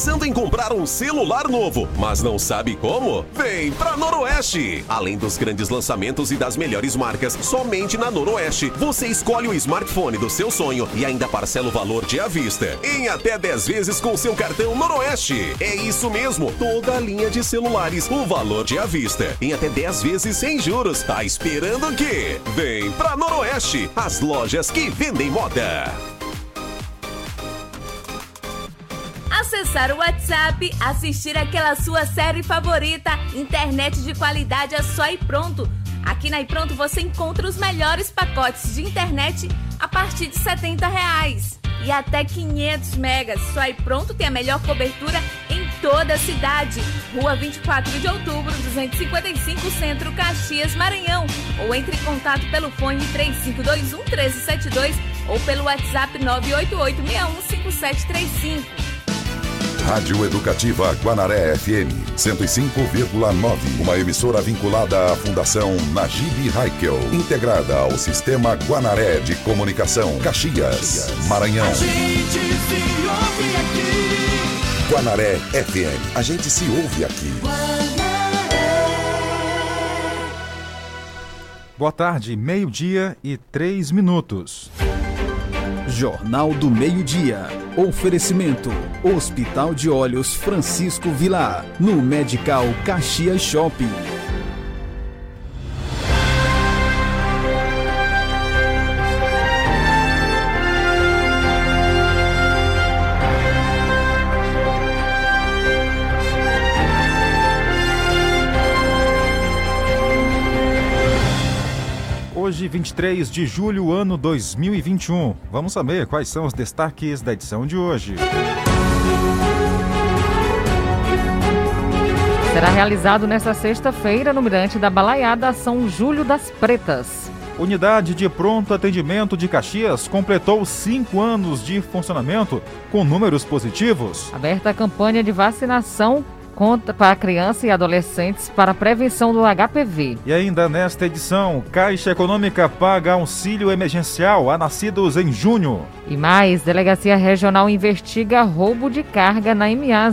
Pensando em comprar um celular novo, mas não sabe como? Vem pra Noroeste! Além dos grandes lançamentos e das melhores marcas, somente na Noroeste você escolhe o smartphone do seu sonho e ainda parcela o valor de à vista. Em até 10 vezes com seu cartão Noroeste. É isso mesmo, toda a linha de celulares, o valor de à vista. Em até 10 vezes sem juros. Tá esperando o quê? Vem pra Noroeste, as lojas que vendem moda. Acessar o WhatsApp, assistir aquela sua série favorita, internet de qualidade é só ir pronto. Aqui na iPronto você encontra os melhores pacotes de internet a partir de 70 reais. E até 500 megas. Só iPronto tem a melhor cobertura em toda a cidade. Rua 24 de outubro, 255 Centro, Caxias, Maranhão. Ou entre em contato pelo fone 3521 1372 ou pelo WhatsApp 988 615735. Rádio Educativa Guanaré FM 105,9. Uma emissora vinculada à Fundação Najib Haikel, integrada ao Sistema Guanaré de Comunicação, Caxias, Maranhão. A gente se ouve aqui. Guanaré FM. A gente se ouve aqui. Boa tarde, meio-dia e três minutos. Jornal do Meio-Dia. Oferecimento: Hospital de Olhos Francisco Vilar, no Medical Caxias Shopping. Hoje, 23 de julho, ano 2021. Vamos saber quais são os destaques da edição de hoje. Será realizado nesta sexta-feira no Mirante da Balaiada São Júlio das Pretas. Unidade de Pronto Atendimento de Caxias completou cinco anos de funcionamento com números positivos. Aberta a campanha de vacinação conta para crianças e adolescentes para a prevenção do HPV. E ainda nesta edição, Caixa Econômica paga auxílio emergencial a nascidos em junho. E mais, Delegacia Regional investiga roubo de carga na MA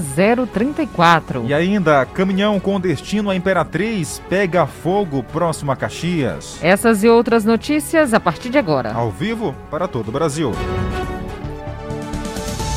034. E ainda, caminhão com destino à Imperatriz pega fogo próximo a Caxias. Essas e outras notícias a partir de agora. Ao vivo para todo o Brasil.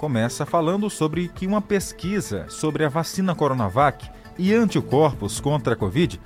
começa falando sobre que uma pesquisa sobre a vacina Coronavac e anticorpos contra a Covid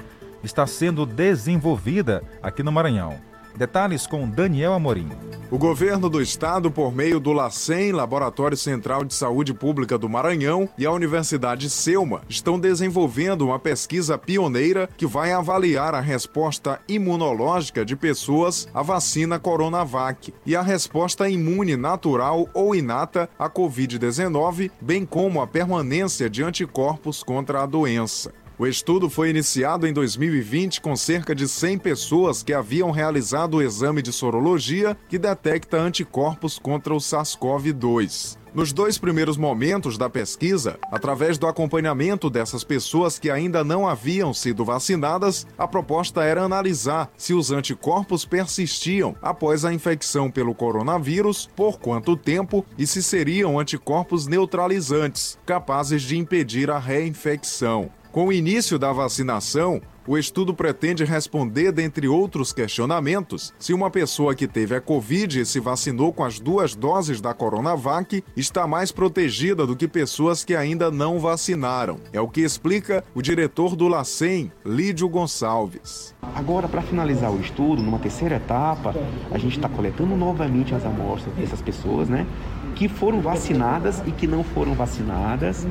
está sendo desenvolvida aqui no Maranhão. Detalhes com Daniel Amorim. O governo do estado, por meio do LACEN, Laboratório Central de Saúde Pública do Maranhão, e a Universidade Selma, estão desenvolvendo uma pesquisa pioneira que vai avaliar a resposta imunológica de pessoas à vacina Coronavac e a resposta imune natural ou inata à Covid-19, bem como a permanência de anticorpos contra a doença. O estudo foi iniciado em 2020 com cerca de 100 pessoas que haviam realizado o exame de sorologia que detecta anticorpos contra o SARS-CoV-2. Nos dois primeiros momentos da pesquisa, através do acompanhamento dessas pessoas que ainda não haviam sido vacinadas, a proposta era analisar se os anticorpos persistiam após a infecção pelo coronavírus, por quanto tempo e se seriam anticorpos neutralizantes, capazes de impedir a reinfecção. Com o início da vacinação, o estudo pretende responder, dentre outros questionamentos, se uma pessoa que teve a Covid e se vacinou com as duas doses da Coronavac está mais protegida do que pessoas que ainda não vacinaram. É o que explica o diretor do LACEN, Lídio Gonçalves. Agora, para finalizar o estudo, numa terceira etapa, a gente está coletando novamente as amostras dessas pessoas, né? Que foram vacinadas e que não foram vacinadas,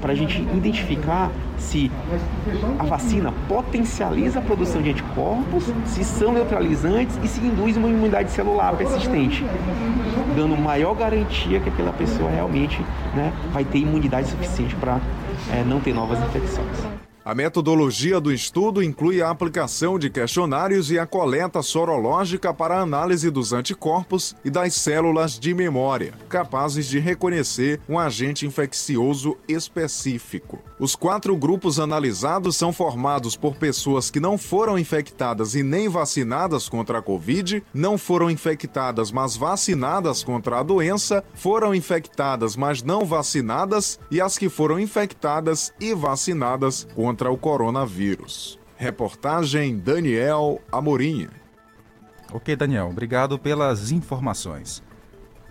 para a gente identificar se a vacina potencializa a produção de anticorpos, se são neutralizantes e se induz uma imunidade celular persistente, dando maior garantia que aquela pessoa realmente né, vai ter imunidade suficiente para é, não ter novas infecções. A metodologia do estudo inclui a aplicação de questionários e a coleta sorológica para a análise dos anticorpos e das células de memória, capazes de reconhecer um agente infeccioso específico. Os quatro grupos analisados são formados por pessoas que não foram infectadas e nem vacinadas contra a Covid, não foram infectadas mas vacinadas contra a doença, foram infectadas mas não vacinadas e as que foram infectadas e vacinadas contra o coronavírus. Reportagem Daniel Amorim. Ok, Daniel, obrigado pelas informações.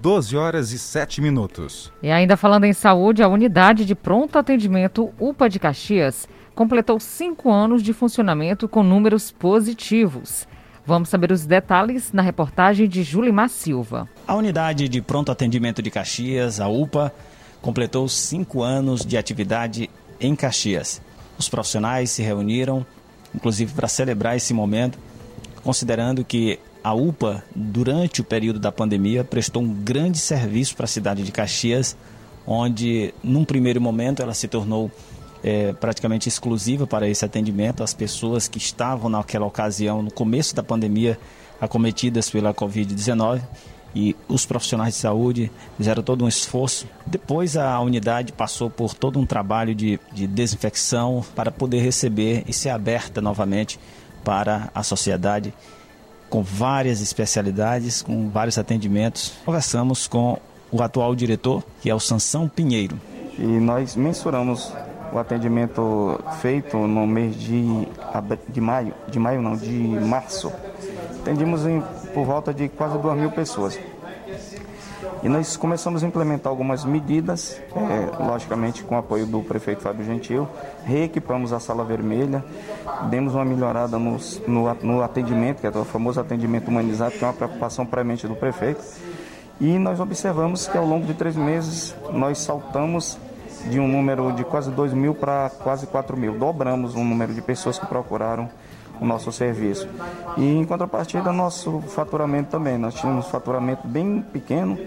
12 horas e 7 minutos. E ainda falando em saúde, a unidade de pronto atendimento UPA de Caxias completou cinco anos de funcionamento com números positivos. Vamos saber os detalhes na reportagem de Julimar Silva. A unidade de pronto atendimento de Caxias, a UPA, completou cinco anos de atividade em Caxias. Os profissionais se reuniram, inclusive para celebrar esse momento, considerando que a UPA, durante o período da pandemia, prestou um grande serviço para a cidade de Caxias, onde, num primeiro momento, ela se tornou é, praticamente exclusiva para esse atendimento. As pessoas que estavam naquela ocasião, no começo da pandemia, acometidas pela Covid-19 e os profissionais de saúde fizeram todo um esforço. Depois a unidade passou por todo um trabalho de, de desinfecção para poder receber e ser aberta novamente para a sociedade com várias especialidades, com vários atendimentos. Conversamos com o atual diretor, que é o Sansão Pinheiro. E nós mensuramos o atendimento feito no mês de, de maio, de maio não, de março. Atendimos em, por volta de quase 2 mil pessoas. E nós começamos a implementar algumas medidas, é, logicamente com o apoio do prefeito Fábio Gentil, reequipamos a sala vermelha, demos uma melhorada no, no atendimento, que é o famoso atendimento humanizado, que é uma preocupação premente do prefeito. E nós observamos que ao longo de três meses nós saltamos de um número de quase 2 mil para quase 4 mil. Dobramos o número de pessoas que procuraram o nosso serviço. E em contrapartida, nosso faturamento também. Nós tínhamos faturamento bem pequeno,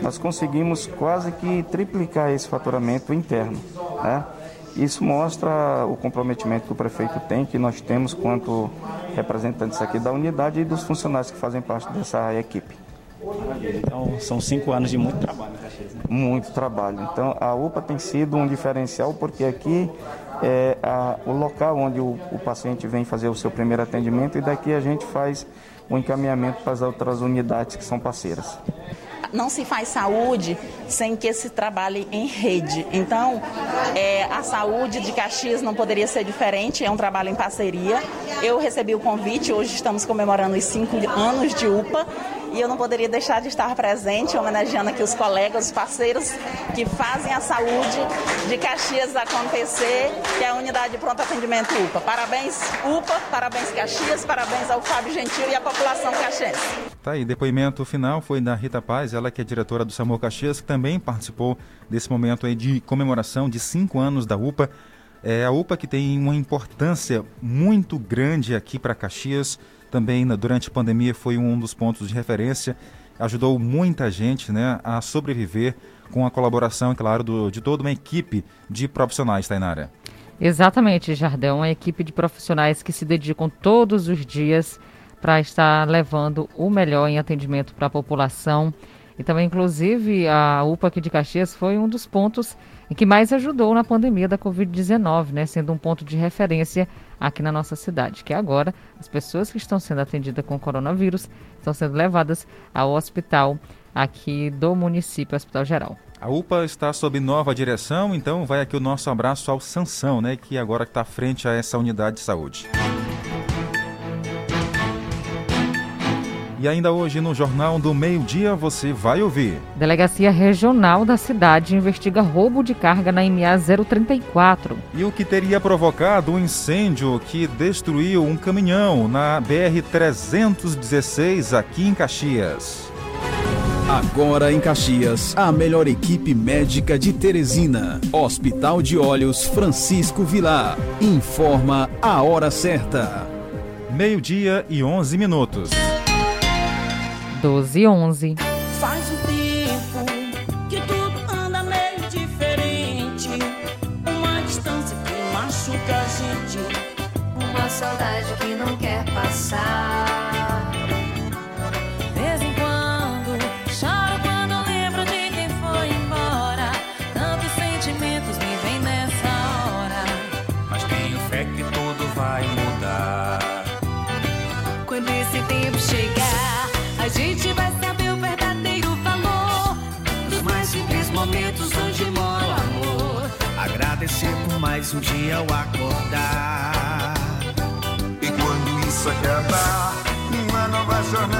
nós conseguimos quase que triplicar esse faturamento interno. Né? Isso mostra o comprometimento que o prefeito tem, que nós temos quanto representantes aqui da unidade e dos funcionários que fazem parte dessa equipe. Então, são cinco anos de muito trabalho, né? Muito trabalho. Então, a UPA tem sido um diferencial porque aqui é a, o local onde o, o paciente vem fazer o seu primeiro atendimento e daqui a gente faz o encaminhamento para as outras unidades que são parceiras não se faz saúde sem que se trabalhe em rede. Então, é, a saúde de Caxias não poderia ser diferente, é um trabalho em parceria. Eu recebi o convite, hoje estamos comemorando os cinco anos de UPA e eu não poderia deixar de estar presente, homenageando aqui os colegas, os parceiros que fazem a saúde de Caxias acontecer, que é a Unidade de Pronto Atendimento UPA. Parabéns, UPA, parabéns Caxias, parabéns ao Fábio Gentil e à população caxiense. Tá aí, depoimento final foi da Rita Paz, ela que é diretora do SAMUR Caxias, que também participou desse momento aí de comemoração de cinco anos da UPA. É a UPA que tem uma importância muito grande aqui para Caxias, também durante a pandemia foi um dos pontos de referência, ajudou muita gente né, a sobreviver com a colaboração, claro, do, de toda uma equipe de profissionais, Tainara. Exatamente, Jardão, uma equipe de profissionais que se dedicam todos os dias para estar levando o melhor em atendimento para a população. E também, inclusive, a UPA aqui de Caxias foi um dos pontos que mais ajudou na pandemia da Covid-19, né? Sendo um ponto de referência aqui na nossa cidade, que agora as pessoas que estão sendo atendidas com coronavírus estão sendo levadas ao hospital aqui do município, Hospital Geral. A UPA está sob nova direção, então vai aqui o nosso abraço ao Sansão, né, que agora está frente a essa unidade de saúde. E ainda hoje no Jornal do Meio-Dia você vai ouvir. Delegacia Regional da cidade investiga roubo de carga na MA 034. E o que teria provocado um incêndio que destruiu um caminhão na BR 316 aqui em Caxias. Agora em Caxias, a melhor equipe médica de Teresina. Hospital de Olhos Francisco Vilar. Informa a hora certa. Meio-dia e 11 minutos. 12 e 11. Faz um tempo que tudo anda meio diferente. Uma distância que machuca a gente. Uma saudade que não quer passar. Agradecer por mais um dia ao acordar. E quando isso acabar, uma nova jornada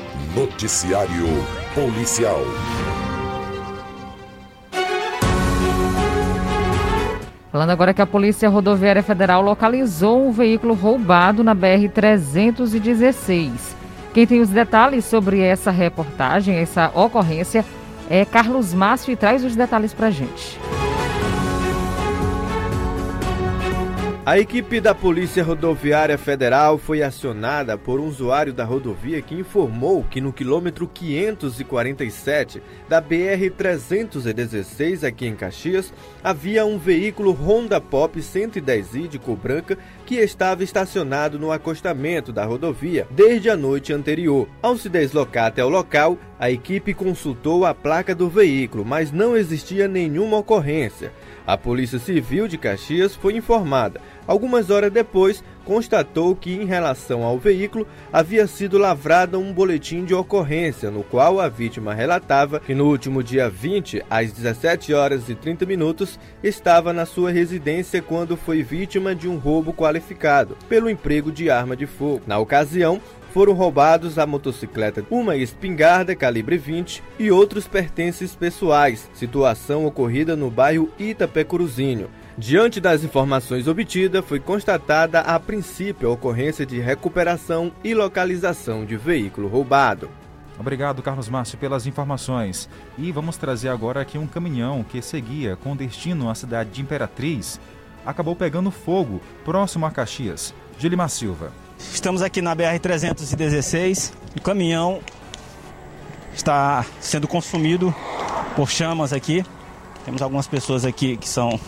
Noticiário Policial. Falando agora que a Polícia Rodoviária Federal localizou um veículo roubado na BR-316. Quem tem os detalhes sobre essa reportagem, essa ocorrência, é Carlos Márcio e traz os detalhes para gente. A equipe da Polícia Rodoviária Federal foi acionada por um usuário da rodovia que informou que no quilômetro 547 da BR-316 aqui em Caxias havia um veículo Honda Pop 110i de cor branca que estava estacionado no acostamento da rodovia desde a noite anterior. Ao se deslocar até o local, a equipe consultou a placa do veículo, mas não existia nenhuma ocorrência. A Polícia Civil de Caxias foi informada. Algumas horas depois, constatou que, em relação ao veículo, havia sido lavrado um boletim de ocorrência, no qual a vítima relatava que no último dia 20, às 17 horas e 30 minutos, estava na sua residência quando foi vítima de um roubo qualificado pelo emprego de arma de fogo. Na ocasião, foram roubados a motocicleta, uma espingarda calibre 20 e outros pertences pessoais, situação ocorrida no bairro Itapecuruzinho. Diante das informações obtidas, foi constatada a princípio a ocorrência de recuperação e localização de veículo roubado. Obrigado, Carlos Márcio, pelas informações. E vamos trazer agora aqui um caminhão que seguia com destino à cidade de Imperatriz. Acabou pegando fogo próximo a Caxias. Gilimar Silva. Estamos aqui na BR-316. O caminhão está sendo consumido por chamas aqui. Temos algumas pessoas aqui que são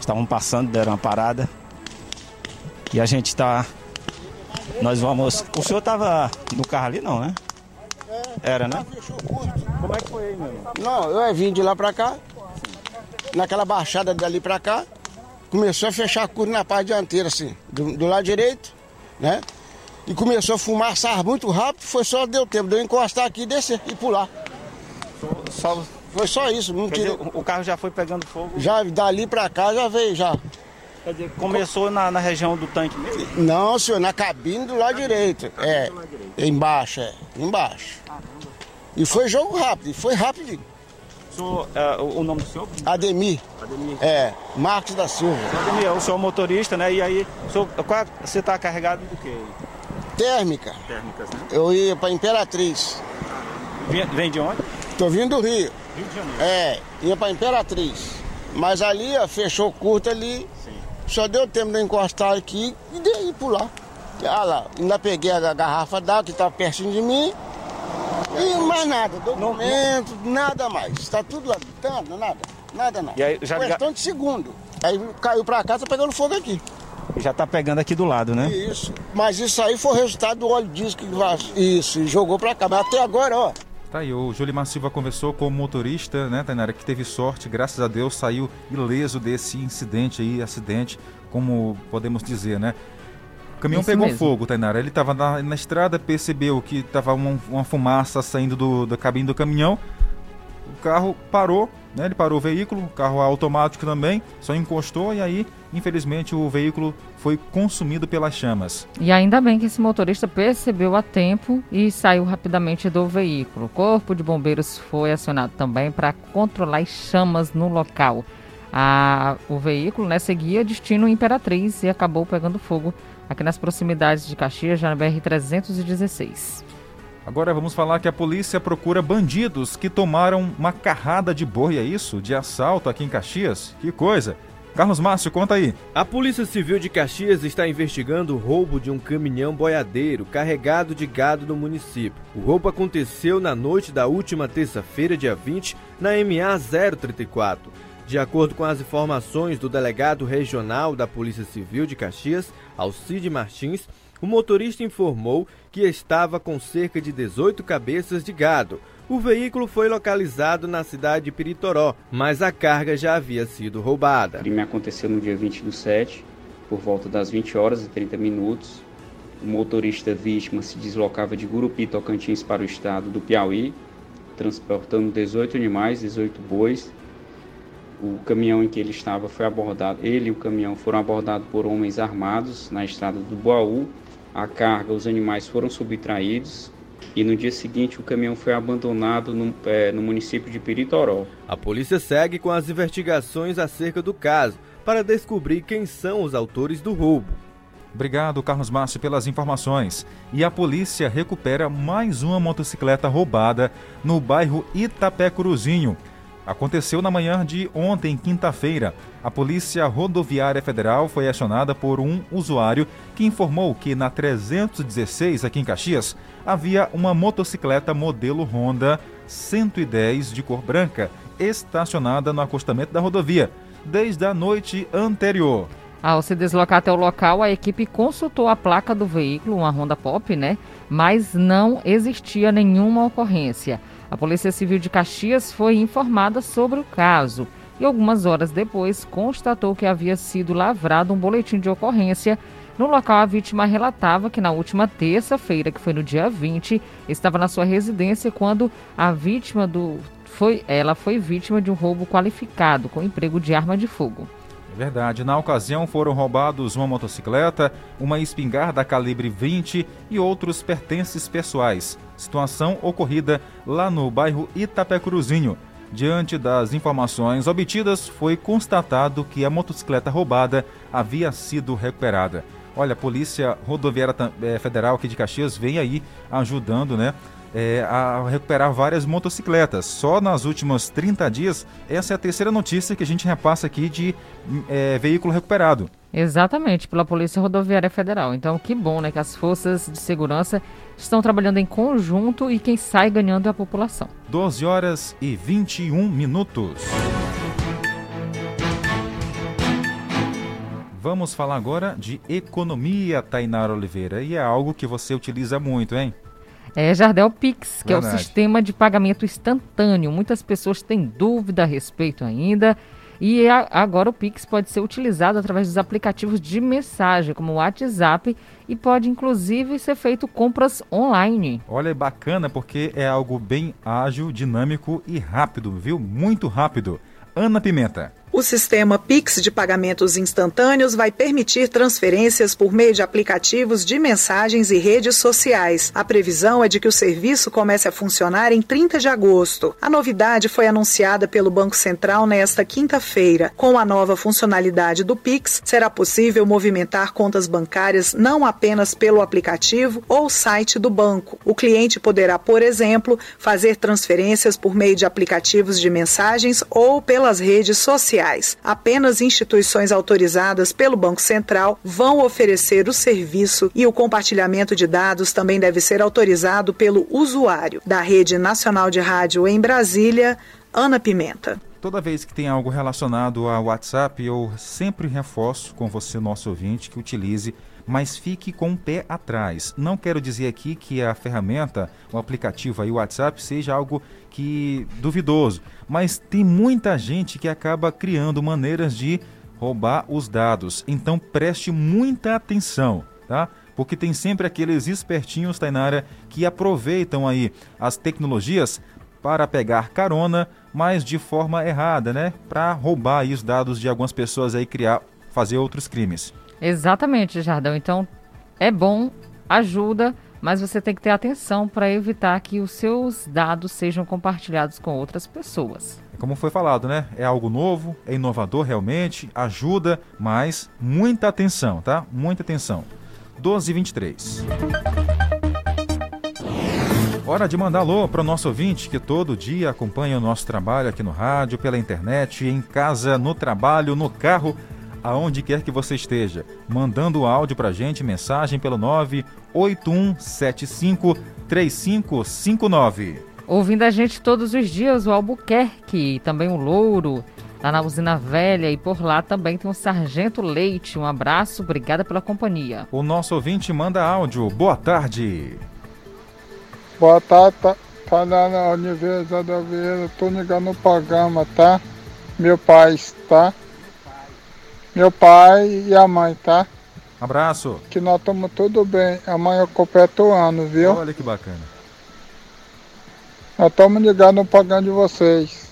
estavam passando, deram uma parada. E a gente está Nós vamos. O senhor estava no carro ali, não, né? Era, né? Como é que foi aí, meu irmão? Não, eu vim de lá pra cá, naquela baixada dali pra cá, começou a fechar a curva na parte dianteira, assim, do, do lado direito, né? E começou a fumaçar muito rápido, foi só deu tempo de eu encostar aqui, descer e pular. Só, Foi só isso, não tirei. dizer, o carro já foi pegando fogo? Já dali pra cá já veio, já. Quer dizer, começou na, na região do tanque mesmo? Não, senhor, na cabine do lado direito. É, embaixo, é, embaixo. E foi jogo rápido, foi rápido. O, senhor, é, o o nome do senhor? Ademir. Ademir. É, Marcos da Silva. Ademir, o senhor é motorista, né? E aí, o senhor, qual, você está carregado do quê? Térmica. Térmicas, né? Eu ia pra Imperatriz. Vem, vem de onde? Tô vindo do Rio. Rio de Janeiro. É, ia pra Imperatriz. Mas ali, ó, fechou curto ali. Só deu tempo de eu encostar aqui e de ir pular. Ah lá, ainda peguei a garrafa d'água que tá pertinho de mim. E mais nada, documento, nada mais. Tá tudo lá, nada, nada, nada, nada. E aí, já- Questão de segundo. Aí caiu pra cá, tá pegando fogo aqui. Já está pegando aqui do lado, né? Isso. Mas isso aí foi o resultado do óleo diesel que Isso, e jogou pra cá. Mas até agora, ó. Tá aí, o Jolimar Silva conversou com o motorista, né, Tainara, que teve sorte, graças a Deus, saiu ileso desse incidente aí, acidente, como podemos dizer, né? O caminhão Isso pegou mesmo. fogo, Tainara. Ele estava na, na estrada, percebeu que estava uma, uma fumaça saindo do, da cabine do caminhão. O carro parou, né? Ele parou o veículo, o carro automático também, só encostou e aí, infelizmente, o veículo foi consumido pelas chamas. E ainda bem que esse motorista percebeu a tempo e saiu rapidamente do veículo. O corpo de bombeiros foi acionado também para controlar as chamas no local. A- o veículo né, seguia destino Imperatriz e acabou pegando fogo aqui nas proximidades de Caxias, já na BR-316. Agora vamos falar que a polícia procura bandidos que tomaram uma carrada de boi, é isso? De assalto aqui em Caxias? Que coisa! Carlos Márcio, conta aí. A Polícia Civil de Caxias está investigando o roubo de um caminhão boiadeiro carregado de gado no município. O roubo aconteceu na noite da última terça-feira, dia 20, na MA 034. De acordo com as informações do delegado regional da Polícia Civil de Caxias, Alcide Martins, o motorista informou que estava com cerca de 18 cabeças de gado. O veículo foi localizado na cidade de Piritoró, mas a carga já havia sido roubada. O crime aconteceu no dia 20 do 7, por volta das 20 horas e 30 minutos. O motorista vítima se deslocava de Gurupi, Tocantins, para o estado do Piauí, transportando 18 animais, 18 bois. O caminhão em que ele estava foi abordado, ele e o caminhão foram abordados por homens armados na estrada do Boaú. A carga, os animais foram subtraídos e no dia seguinte o caminhão foi abandonado no, eh, no município de Piritoró. A polícia segue com as investigações acerca do caso para descobrir quem são os autores do roubo. Obrigado, Carlos Márcio, pelas informações. E a polícia recupera mais uma motocicleta roubada no bairro Itapé Cruzinho. Aconteceu na manhã de ontem, quinta-feira. A Polícia Rodoviária Federal foi acionada por um usuário que informou que na 316, aqui em Caxias, havia uma motocicleta modelo Honda 110 de cor branca estacionada no acostamento da rodovia desde a noite anterior. Ao se deslocar até o local, a equipe consultou a placa do veículo, uma Honda Pop, né? Mas não existia nenhuma ocorrência. A Polícia Civil de Caxias foi informada sobre o caso e algumas horas depois constatou que havia sido lavrado um boletim de ocorrência. No local, a vítima relatava que na última terça-feira, que foi no dia 20, estava na sua residência quando a vítima do foi ela foi vítima de um roubo qualificado com emprego de arma de fogo. É verdade. Na ocasião foram roubados uma motocicleta, uma espingarda calibre 20 e outros pertences pessoais. Situação ocorrida lá no bairro Itapé Cruzinho. Diante das informações obtidas, foi constatado que a motocicleta roubada havia sido recuperada. Olha, a Polícia Rodoviária eh, Federal aqui de Caxias vem aí ajudando, né? eh, a recuperar várias motocicletas. Só nas últimas 30 dias, essa é a terceira notícia que a gente repassa aqui de eh, veículo recuperado. Exatamente, pela Polícia Rodoviária Federal. Então, que bom, né, que as forças de segurança estão trabalhando em conjunto e quem sai ganhando é a população. 12 horas e 21 minutos. Vamos falar agora de economia, Tainara Oliveira. E é algo que você utiliza muito, hein? É Jardel Pix, que é o Verdade. sistema de pagamento instantâneo. Muitas pessoas têm dúvida a respeito ainda. E a- agora o Pix pode ser utilizado através dos aplicativos de mensagem, como o WhatsApp, e pode inclusive ser feito compras online. Olha, é bacana porque é algo bem ágil, dinâmico e rápido, viu? Muito rápido. Ana Pimenta. O sistema Pix de pagamentos instantâneos vai permitir transferências por meio de aplicativos de mensagens e redes sociais. A previsão é de que o serviço comece a funcionar em 30 de agosto. A novidade foi anunciada pelo Banco Central nesta quinta-feira. Com a nova funcionalidade do Pix, será possível movimentar contas bancárias não apenas pelo aplicativo ou site do banco. O cliente poderá, por exemplo, fazer transferências por meio de aplicativos de mensagens ou pelas redes sociais. Apenas instituições autorizadas pelo Banco Central vão oferecer o serviço e o compartilhamento de dados também deve ser autorizado pelo usuário. Da Rede Nacional de Rádio em Brasília, Ana Pimenta. Toda vez que tem algo relacionado ao WhatsApp, eu sempre reforço com você, nosso ouvinte, que utilize, mas fique com o pé atrás. Não quero dizer aqui que a ferramenta, o aplicativo aí, o WhatsApp, seja algo que duvidoso, mas tem muita gente que acaba criando maneiras de roubar os dados. Então preste muita atenção, tá? Porque tem sempre aqueles espertinhos, Tainara, que aproveitam aí as tecnologias para pegar carona, mas de forma errada, né? Para roubar os dados de algumas pessoas aí criar, fazer outros crimes. Exatamente, Jardão. Então, é bom, ajuda, mas você tem que ter atenção para evitar que os seus dados sejam compartilhados com outras pessoas. Como foi falado, né? É algo novo, é inovador realmente, ajuda, mas muita atenção, tá? Muita atenção. 12 e 23. Hora de mandar alô para o nosso ouvinte que todo dia acompanha o nosso trabalho aqui no rádio, pela internet, em casa, no trabalho, no carro, aonde quer que você esteja. Mandando áudio para gente, mensagem pelo 98175 3559. Ouvindo a gente todos os dias, o Albuquerque, e também o Louro, lá na Usina Velha, e por lá também tem o Sargento Leite. Um abraço, obrigada pela companhia. O nosso ouvinte manda áudio. Boa tarde. Boa tarde, tá, tá lá na Universidade da Vieira, tô ligando no programa, tá? Meu pai, tá? Meu pai e a mãe, tá? Abraço. Que nós estamos tudo bem. Amanhã eu completo o ano, viu? Olha que bacana. Nós estamos ligados no programa de vocês.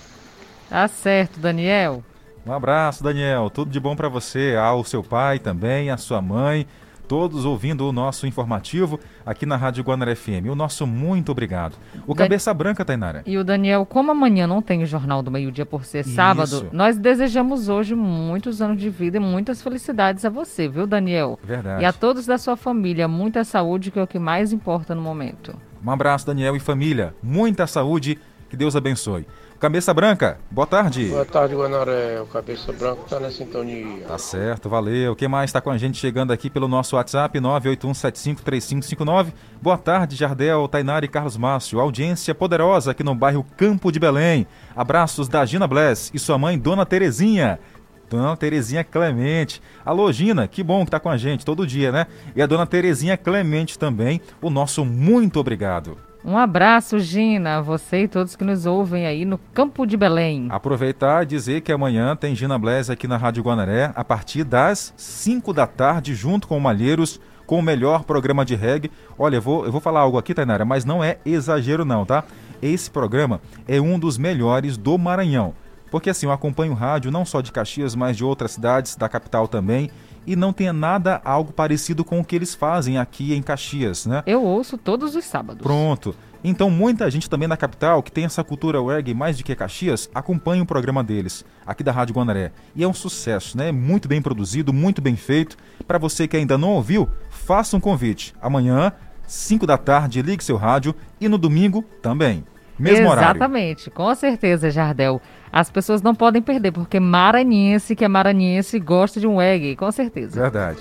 Tá certo, Daniel. Um abraço, Daniel. Tudo de bom para você, ao seu pai também, à sua mãe, todos ouvindo o nosso informativo aqui na Rádio Guanara FM. O nosso muito obrigado. O Dan- Cabeça Branca, Tainara. E o Daniel, como amanhã não tem o Jornal do Meio-Dia por ser sábado, Isso. nós desejamos hoje muitos anos de vida e muitas felicidades a você, viu, Daniel? Verdade. E a todos da sua família, muita saúde, que é o que mais importa no momento. Um abraço, Daniel e família. Muita saúde. Que Deus abençoe. Cabeça Branca, boa tarde. Boa tarde, Guanaré. O Cabeça Branca tá na sintonia. Tá certo, valeu. Quem mais está com a gente chegando aqui pelo nosso WhatsApp, 981753559. Boa tarde, Jardel, Tainara e Carlos Márcio. Audiência poderosa aqui no bairro Campo de Belém. Abraços da Gina Bless e sua mãe, Dona Terezinha. Dona Terezinha Clemente. Alô, Gina, que bom que tá com a gente todo dia, né? E a Dona Terezinha Clemente também. O nosso muito obrigado. Um abraço, Gina, você e todos que nos ouvem aí no Campo de Belém. Aproveitar e dizer que amanhã tem Gina Blaise aqui na Rádio Guanaré, a partir das 5 da tarde, junto com o Malheiros, com o melhor programa de reggae. Olha, eu vou, eu vou falar algo aqui, Tainara, mas não é exagero não, tá? Esse programa é um dos melhores do Maranhão. Porque assim, eu acompanho rádio não só de Caxias, mas de outras cidades, da capital também, e não tem nada algo parecido com o que eles fazem aqui em Caxias, né? Eu ouço todos os sábados. Pronto. Então, muita gente também na capital, que tem essa cultura reggae mais do que Caxias, acompanha o programa deles, aqui da Rádio Guanaré. E é um sucesso, né? Muito bem produzido, muito bem feito. Para você que ainda não ouviu, faça um convite. Amanhã, 5 da tarde, ligue seu rádio e no domingo também. Mesmo horário. Exatamente, com certeza, Jardel. As pessoas não podem perder, porque maranhense que é maranhense gosta de um reggae, com certeza. Verdade.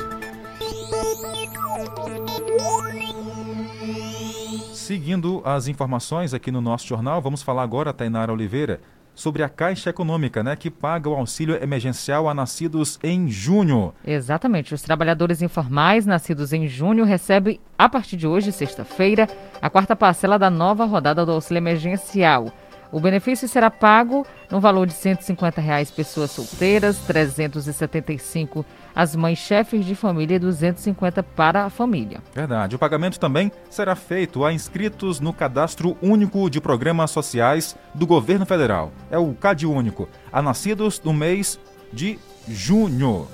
Seguindo as informações aqui no nosso jornal, vamos falar agora, Tainara Oliveira, sobre a Caixa Econômica, né, que paga o auxílio emergencial a nascidos em junho. Exatamente. Os trabalhadores informais nascidos em junho recebem, a partir de hoje, sexta-feira, a quarta parcela da nova rodada do auxílio emergencial. O benefício será pago no valor de 150 reais pessoas solteiras, 375 as mães chefes de família e 250 para a família. Verdade. O pagamento também será feito a inscritos no Cadastro Único de Programas Sociais do Governo Federal. É o CAD Único, a nascidos no mês de junho.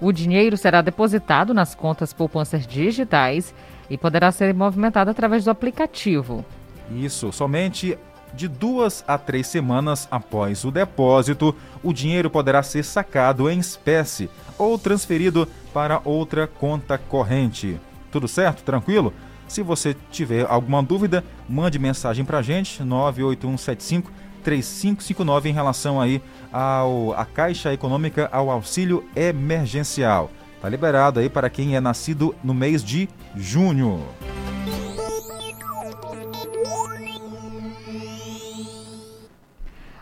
O dinheiro será depositado nas contas poupanças digitais e poderá ser movimentado através do aplicativo. Isso, somente de duas a três semanas após o depósito, o dinheiro poderá ser sacado em espécie ou transferido para outra conta corrente. Tudo certo? Tranquilo? Se você tiver alguma dúvida, mande mensagem para a gente, 98175 3559 em relação aí ao a Caixa Econômica ao auxílio emergencial. Tá liberado aí para quem é nascido no mês de junho.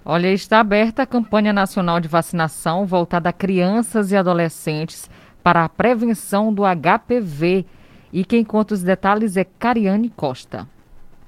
Olha, está aberta a campanha nacional de vacinação voltada a crianças e adolescentes para a prevenção do HPV. E quem conta os detalhes é Cariane Costa.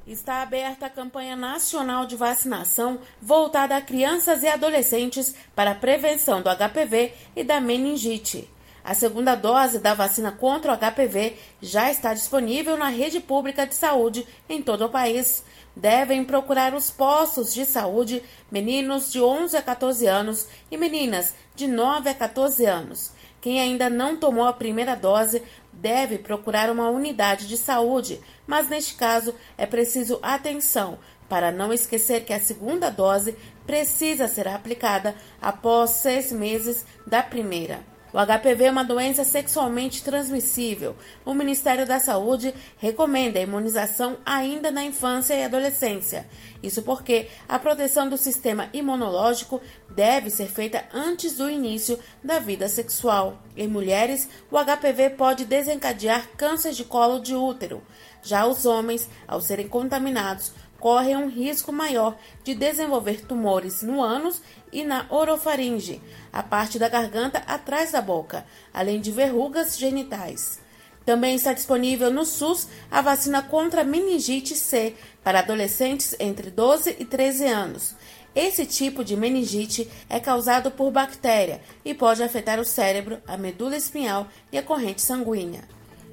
Está aberta a campanha nacional de vacinação voltada a crianças e adolescentes para a prevenção do HPV e da meningite. A segunda dose da vacina contra o HPV já está disponível na rede pública de saúde em todo o país devem procurar os postos de saúde meninos de 11 a 14 anos e meninas de 9 a 14 anos. Quem ainda não tomou a primeira dose deve procurar uma unidade de saúde, mas neste caso é preciso atenção para não esquecer que a segunda dose precisa ser aplicada após seis meses da primeira. O HPV é uma doença sexualmente transmissível. O Ministério da Saúde recomenda a imunização ainda na infância e adolescência. Isso porque a proteção do sistema imunológico deve ser feita antes do início da vida sexual. Em mulheres, o HPV pode desencadear câncer de colo de útero. Já os homens, ao serem contaminados, correm um risco maior de desenvolver tumores no ânus e na orofaringe, a parte da garganta atrás da boca, além de verrugas genitais. Também está disponível no SUS a vacina contra meningite C para adolescentes entre 12 e 13 anos. Esse tipo de meningite é causado por bactéria e pode afetar o cérebro, a medula espinhal e a corrente sanguínea.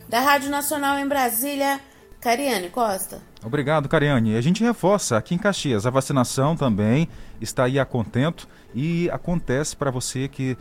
Da Rádio Nacional em Brasília, Cariane Costa. Obrigado, Cariane. A gente reforça aqui em Caxias, a vacinação também está aí a contento e acontece para você que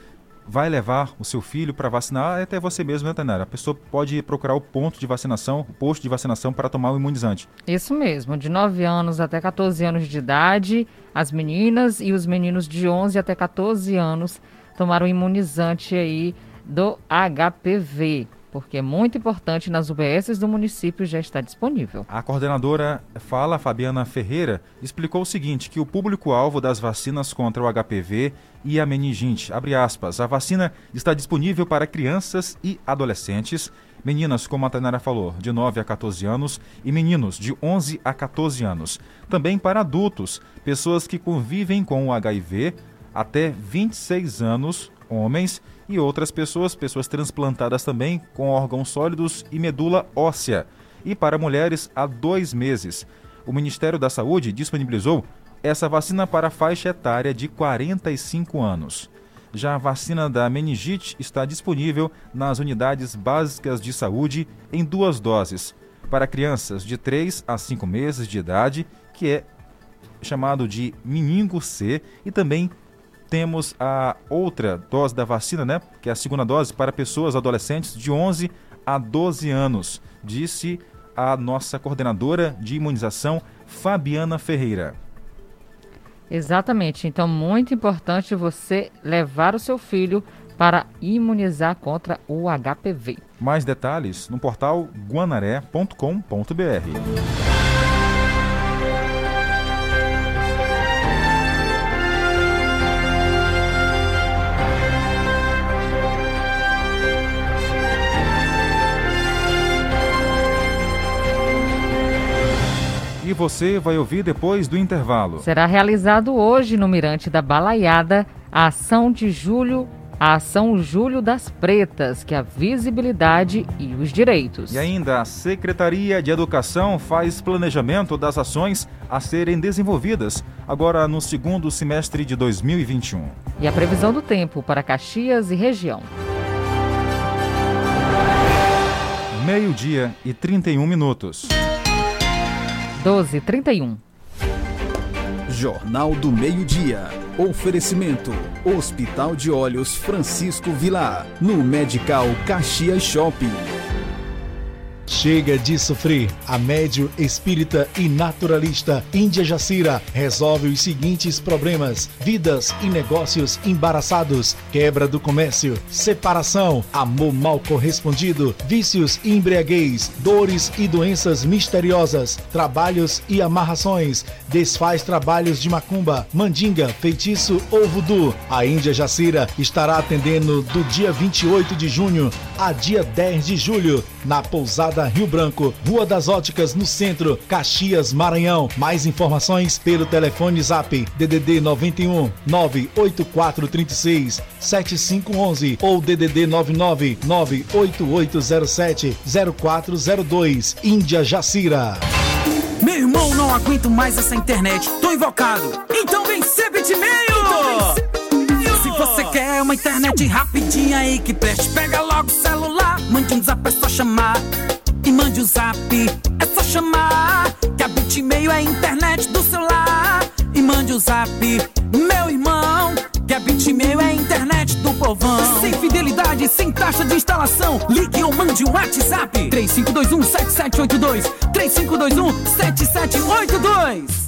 vai levar o seu filho para vacinar, até você mesmo, né, Tainara? A pessoa pode procurar o ponto de vacinação, o posto de vacinação para tomar o imunizante. Isso mesmo, de 9 anos até 14 anos de idade, as meninas e os meninos de 11 até 14 anos tomaram o imunizante aí do HPV porque é muito importante nas UBSs do município já está disponível. A coordenadora fala, Fabiana Ferreira, explicou o seguinte, que o público-alvo das vacinas contra o HPV e a meningite, abre aspas, a vacina está disponível para crianças e adolescentes, meninas, como a Tainara falou, de 9 a 14 anos e meninos de 11 a 14 anos. Também para adultos, pessoas que convivem com o HIV até 26 anos, homens e outras pessoas, pessoas transplantadas também com órgãos sólidos e medula óssea, e para mulheres há dois meses. O Ministério da Saúde disponibilizou essa vacina para a faixa etária de 45 anos. Já a vacina da meningite está disponível nas unidades básicas de saúde em duas doses, para crianças de 3 a 5 meses de idade, que é chamado de meningo C, e também temos a outra dose da vacina, né? Que é a segunda dose para pessoas adolescentes de 11 a 12 anos, disse a nossa coordenadora de imunização, Fabiana Ferreira. Exatamente. Então, muito importante você levar o seu filho para imunizar contra o HPV. Mais detalhes no portal guanaré.com.br. E você vai ouvir depois do intervalo. Será realizado hoje no Mirante da Balaiada a ação de julho, a ação Julho das Pretas, que é a visibilidade e os direitos. E ainda a Secretaria de Educação faz planejamento das ações a serem desenvolvidas agora no segundo semestre de 2021. E a previsão do tempo para Caxias e região. Meio-dia e 31 minutos. 12 31. Jornal do Meio-Dia. Oferecimento: Hospital de Olhos Francisco Vilar. No Medical Caxias Shopping. Chega de sofrer. A médio espírita e naturalista Índia Jacira resolve os seguintes problemas: vidas e negócios embaraçados, quebra do comércio, separação, amor mal correspondido, vícios e embriaguez, dores e doenças misteriosas, trabalhos e amarrações, desfaz trabalhos de macumba, mandinga, feitiço ou voodoo. A Índia Jacira estará atendendo do dia 28 de junho a dia 10 de julho na pousada Rio Branco, Rua das Óticas, no centro, Caxias, Maranhão. Mais informações pelo telefone Zap DDD 91 98436 7511 ou DDD 99 98807 0402. Índia Jacira. Meu irmão, não aguento mais essa internet. Tô invocado. Então vem ser bitmail! Se você quer internet rapidinha aí que preste, pega logo o celular. Mande um zap, é só chamar. E mande o zap, é só chamar. Que a Bitmail é a internet do celular. E mande o zap, meu irmão. Que a Bitmail é a internet do povão. Sem fidelidade, sem taxa de instalação. Ligue ou mande um WhatsApp. 3521-7782. 3521-7782.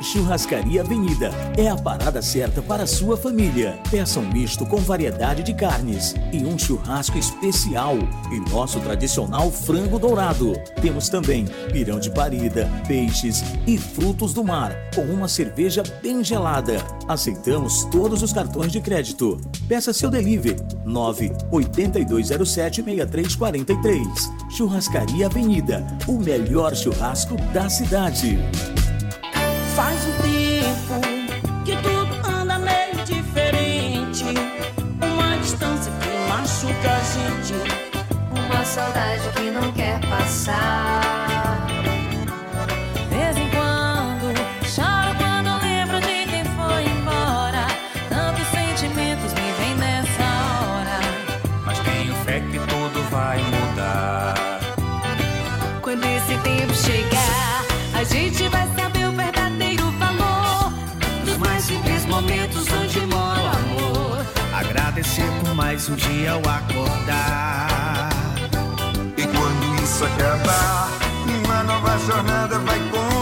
Churrascaria Avenida é a parada certa para sua família. Peça um misto com variedade de carnes e um churrasco especial e nosso tradicional frango dourado. Temos também pirão de parida, peixes e frutos do mar com uma cerveja bem gelada. Aceitamos todos os cartões de crédito. Peça seu delivery 982076343. Churrascaria Avenida, o melhor churrasco da cidade. Saudade que não quer passar. Vez em quando, choro quando lembro de quem foi embora. Tantos sentimentos me vêm nessa hora. Mas tenho fé que tudo vai mudar. Quando esse tempo chegar, a gente vai saber o verdadeiro valor dos mais simples momentos onde mora o amor. Agradecer por mais um dia ao acordar. E quando isso acabar, uma nova jornada vai começar.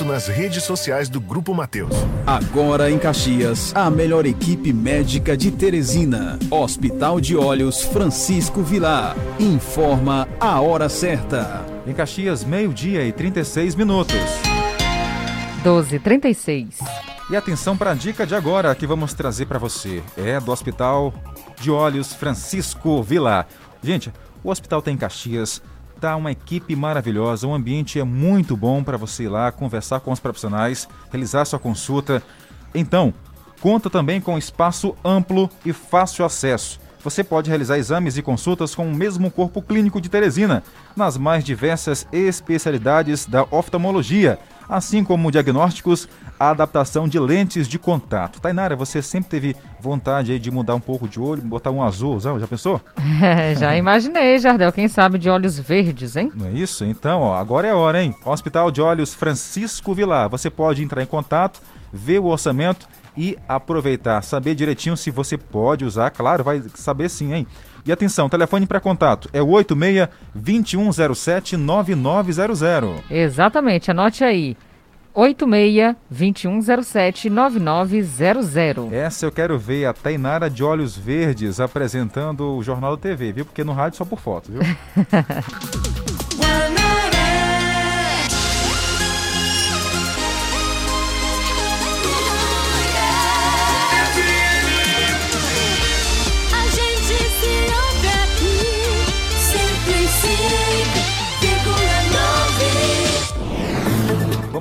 Completo nas redes sociais do Grupo Mateus. Agora em Caxias, a melhor equipe médica de Teresina. Hospital de Olhos Francisco Vilar. Informa a hora certa. Em Caxias, meio-dia e 36 minutos. 12 36. E atenção para a dica de agora que vamos trazer para você. É do Hospital de Olhos Francisco Vilar. Gente, o hospital tem Caxias, tá uma equipe maravilhosa, o ambiente é muito bom para você ir lá conversar com os profissionais, realizar sua consulta. Então, conta também com espaço amplo e fácil acesso. você pode realizar exames e consultas com o mesmo corpo clínico de Teresina, nas mais diversas especialidades da oftalmologia, assim como diagnósticos, a adaptação de lentes de contato. Tainara, você sempre teve vontade aí de mudar um pouco de olho, botar um azul, já pensou? É, já imaginei, Jardel. Quem sabe de olhos verdes, hein? Não é isso? Então, ó, agora é a hora, hein? Hospital de Olhos Francisco Vilar. Você pode entrar em contato, ver o orçamento e aproveitar, saber direitinho se você pode usar, claro, vai saber sim, hein? E atenção, telefone para contato é o 86 2107 9900. Exatamente, anote aí. 86 2107 9900. Essa eu quero ver a Tainara de Olhos Verdes apresentando o Jornal da TV, viu? Porque no rádio só por foto, viu?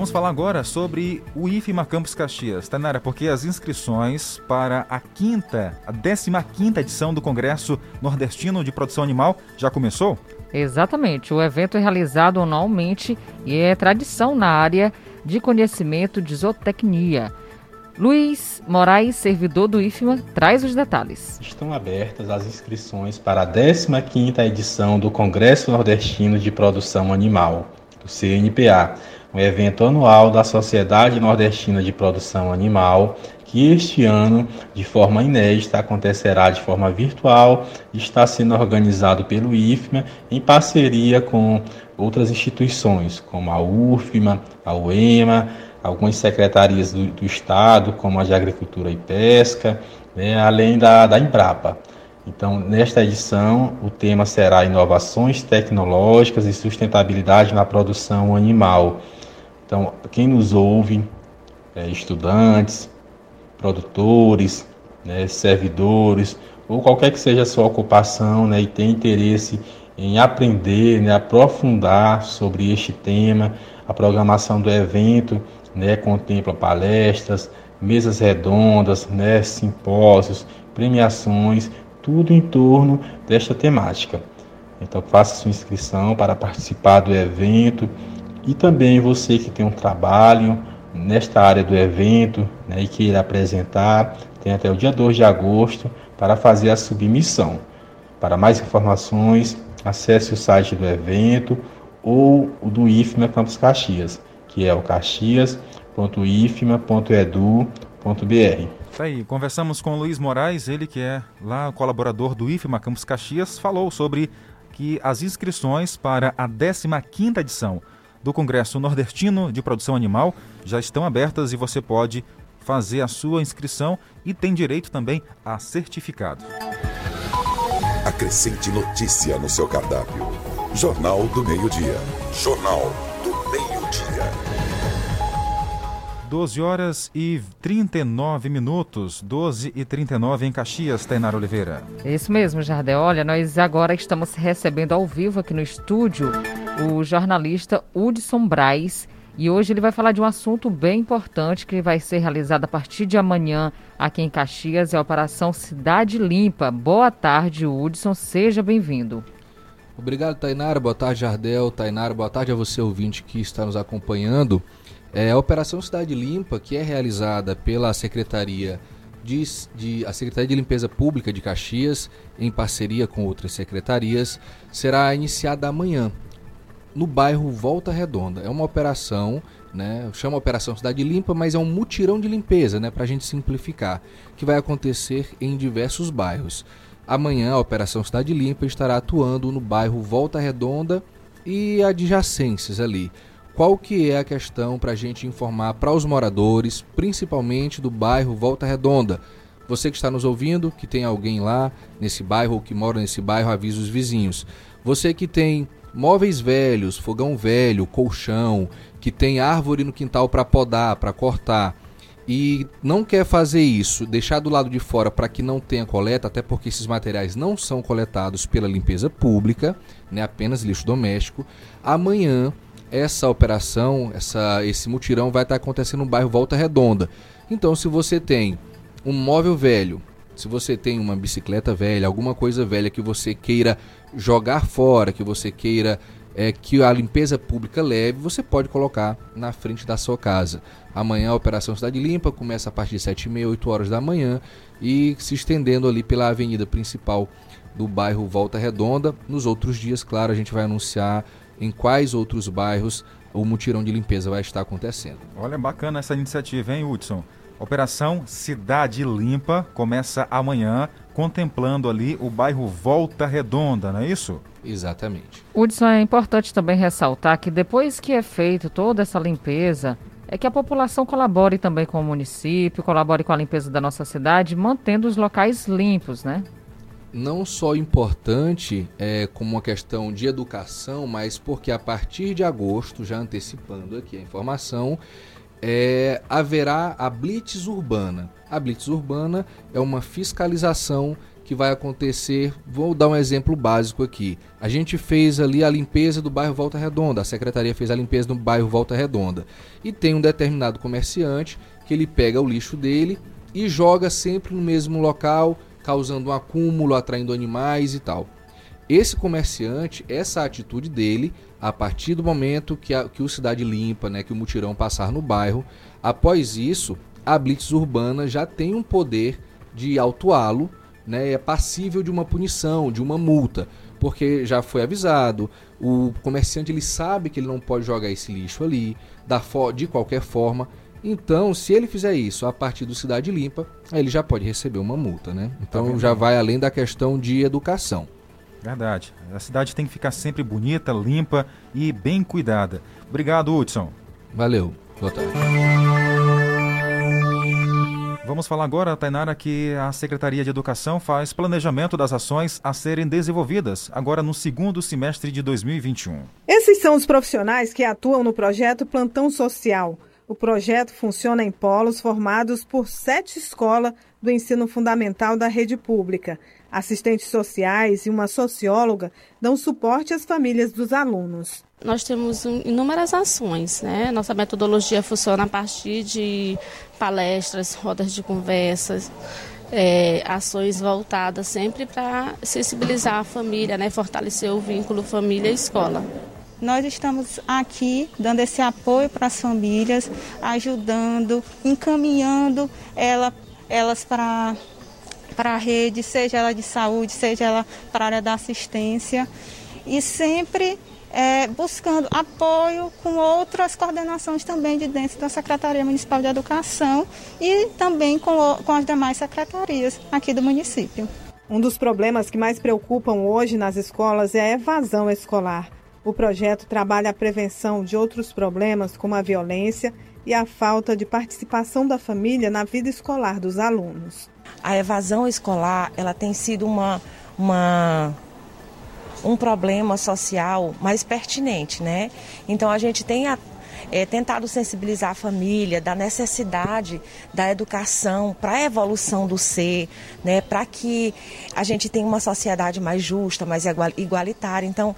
Vamos falar agora sobre o IFMA Campus Caxias. Tainara, porque as inscrições para a quinta, a 15 quinta edição do Congresso Nordestino de Produção Animal já começou? Exatamente. O evento é realizado anualmente e é tradição na área de conhecimento de zootecnia. Luiz Moraes, servidor do IFMA, traz os detalhes. Estão abertas as inscrições para a 15ª edição do Congresso Nordestino de Produção Animal, do CNPA, um evento anual da Sociedade Nordestina de Produção Animal, que este ano, de forma inédita, acontecerá de forma virtual e está sendo organizado pelo IFMA em parceria com outras instituições, como a UFMA, a UEMA, algumas secretarias do, do Estado, como a de Agricultura e Pesca, né, além da, da Embrapa. Então, nesta edição, o tema será inovações tecnológicas e sustentabilidade na produção animal. Então, quem nos ouve, é, estudantes, produtores, né, servidores, ou qualquer que seja a sua ocupação né, e tem interesse em aprender, né, aprofundar sobre este tema, a programação do evento né, contempla palestras, mesas redondas, né, simpósios, premiações, tudo em torno desta temática. Então faça sua inscrição para participar do evento e também você que tem um trabalho nesta área do evento né, e queira apresentar, tem até o dia 2 de agosto para fazer a submissão. Para mais informações, acesse o site do evento ou o do IFMA Campus Caxias, que é o caxias.ifma.edu.br. Tá aí, conversamos com o Luiz Moraes, ele que é lá colaborador do IFMA Campus Caxias, falou sobre que as inscrições para a 15ª edição do Congresso Nordestino de Produção Animal já estão abertas e você pode fazer a sua inscrição e tem direito também a certificado. Acrescente notícia no seu cardápio. Jornal do Meio-Dia. Jornal do Meio-Dia. 12 horas e 39 minutos, 12 e 39 em Caxias, Tainara Oliveira. Isso mesmo, Jardel. Olha, nós agora estamos recebendo ao vivo aqui no estúdio o jornalista Hudson Braz. E hoje ele vai falar de um assunto bem importante que vai ser realizado a partir de amanhã aqui em Caxias, é a Operação Cidade Limpa. Boa tarde, Hudson, seja bem-vindo. Obrigado, Tainara. Boa tarde, Jardel. Tainara, boa tarde a você, ouvinte, que está nos acompanhando. É, a Operação Cidade Limpa, que é realizada pela Secretaria de, de, a Secretaria de Limpeza Pública de Caxias, em parceria com outras secretarias, será iniciada amanhã, no bairro Volta Redonda. É uma operação, né, chama Operação Cidade Limpa, mas é um mutirão de limpeza, né, para a gente simplificar, que vai acontecer em diversos bairros. Amanhã a Operação Cidade Limpa estará atuando no bairro Volta Redonda e adjacências ali. Qual que é a questão para a gente informar para os moradores, principalmente do bairro Volta Redonda? Você que está nos ouvindo, que tem alguém lá nesse bairro ou que mora nesse bairro, avisa os vizinhos. Você que tem móveis velhos, fogão velho, colchão, que tem árvore no quintal para podar, para cortar e não quer fazer isso, deixar do lado de fora para que não tenha coleta, até porque esses materiais não são coletados pela limpeza pública, né, apenas lixo doméstico. Amanhã essa operação, essa, esse mutirão vai estar acontecendo no bairro Volta Redonda. Então, se você tem um móvel velho, Se você tem uma bicicleta velha, alguma coisa velha que você queira jogar fora, que você queira é, que a limpeza pública leve, você pode colocar na frente da sua casa. Amanhã a Operação Cidade Limpa começa a partir de 7h30, 8 horas da manhã e se estendendo ali pela avenida principal do bairro Volta Redonda. Nos outros dias, claro, a gente vai anunciar em quais outros bairros o mutirão de limpeza vai estar acontecendo. Olha, bacana essa iniciativa, hein, Hudson? Operação Cidade Limpa começa amanhã, contemplando ali o bairro Volta Redonda, não é isso? Exatamente. Hudson, é importante também ressaltar que depois que é feito toda essa limpeza, é que a população colabore também com o município, colabore com a limpeza da nossa cidade, mantendo os locais limpos, né? Não só importante é, como uma questão de educação, mas porque a partir de agosto, já antecipando aqui a informação, é, haverá a blitz urbana. A blitz urbana é uma fiscalização que vai acontecer. Vou dar um exemplo básico aqui. A gente fez ali a limpeza do bairro Volta Redonda, a secretaria fez a limpeza do bairro Volta Redonda. E tem um determinado comerciante que ele pega o lixo dele e joga sempre no mesmo local, causando um acúmulo, atraindo animais e tal. Esse comerciante, essa atitude dele, a partir do momento que, a, que o Cidade Limpa, né, que o mutirão passar no bairro, após isso, a Blitz Urbana já tem um poder de autuá-lo, né, é passível de uma punição, de uma multa, porque já foi avisado, o comerciante ele sabe que ele não pode jogar esse lixo ali, da de qualquer forma, então, se ele fizer isso a partir do Cidade Limpa, ele já pode receber uma multa, né? Então tá já vai além da questão de educação. Verdade. A cidade tem que ficar sempre bonita, limpa e bem cuidada. Obrigado, Hudson. Valeu. Boa tarde. Vamos falar agora, Tainara, que a Secretaria de Educação faz planejamento das ações a serem desenvolvidas agora no segundo semestre de 2021. Esses são os profissionais que atuam no projeto Plantão Social. O projeto funciona em polos formados por sete escolas do ensino fundamental da rede pública. Assistentes sociais e uma socióloga dão suporte às famílias dos alunos. Nós temos inúmeras ações, né? Nossa metodologia funciona a partir de palestras, rodas de conversas, é, ações voltadas sempre para sensibilizar a família, né? Fortalecer o vínculo família-escola. Nós estamos aqui dando esse apoio para as famílias, ajudando, encaminhando ela, elas para para a rede, seja ela de saúde, seja ela para a área da assistência, e sempre é, buscando apoio com outras coordenações também de dentro da Secretaria Municipal de Educação e também com, com as demais secretarias aqui do município. Um dos problemas que mais preocupam hoje nas escolas é a evasão escolar. O projeto trabalha a prevenção de outros problemas, como a violência e a falta de participação da família na vida escolar dos alunos. A evasão escolar ela tem sido uma, uma um problema social mais pertinente, né? Então a gente tem é, tentado sensibilizar a família da necessidade da educação para a evolução do ser, né, para que a gente tenha uma sociedade mais justa, mais igualitária. Então,